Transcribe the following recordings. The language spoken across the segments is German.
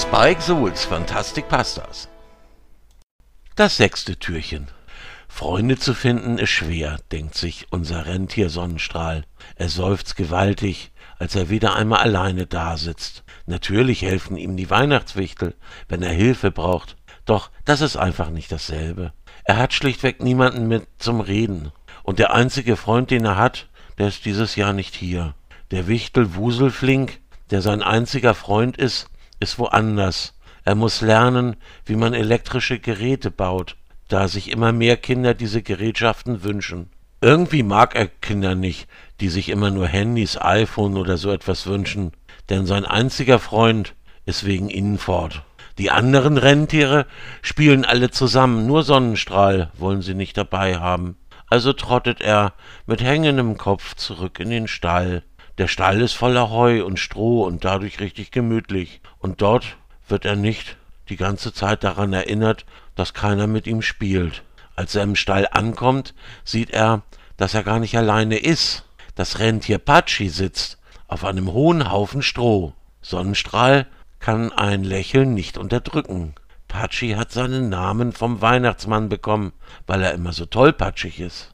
Spike Souls Fantastic Pastas. Das sechste Türchen. Freunde zu finden ist schwer, denkt sich unser Rentier Sonnenstrahl. Er seufzt gewaltig, als er wieder einmal alleine dasitzt. Natürlich helfen ihm die Weihnachtswichtel, wenn er Hilfe braucht. Doch das ist einfach nicht dasselbe. Er hat schlichtweg niemanden mit zum Reden. Und der einzige Freund, den er hat, der ist dieses Jahr nicht hier. Der Wichtel Wuselflink, der sein einziger Freund ist, ist woanders. Er muss lernen, wie man elektrische Geräte baut, da sich immer mehr Kinder diese Gerätschaften wünschen. Irgendwie mag er Kinder nicht, die sich immer nur Handys, iPhone oder so etwas wünschen, denn sein einziger Freund ist wegen ihnen fort. Die anderen Rentiere spielen alle zusammen, nur Sonnenstrahl wollen sie nicht dabei haben. Also trottet er mit hängendem Kopf zurück in den Stall. Der Stall ist voller Heu und Stroh und dadurch richtig gemütlich. Und dort wird er nicht die ganze Zeit daran erinnert, dass keiner mit ihm spielt. Als er im Stall ankommt, sieht er, dass er gar nicht alleine ist. Das Rentier Patschi sitzt auf einem hohen Haufen Stroh. Sonnenstrahl kann ein Lächeln nicht unterdrücken. Patschi hat seinen Namen vom Weihnachtsmann bekommen, weil er immer so tollpatschig ist.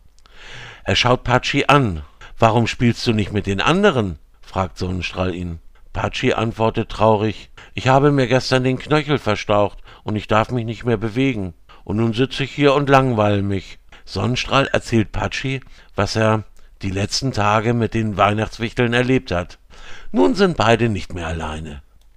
Er schaut Patschi an. Warum spielst du nicht mit den anderen? fragt Sonnenstrahl ihn. Patschi antwortet traurig, ich habe mir gestern den Knöchel verstaucht und ich darf mich nicht mehr bewegen. Und nun sitze ich hier und langweile mich. Sonnenstrahl erzählt Patschi, was er die letzten Tage mit den Weihnachtswichteln erlebt hat. Nun sind beide nicht mehr alleine.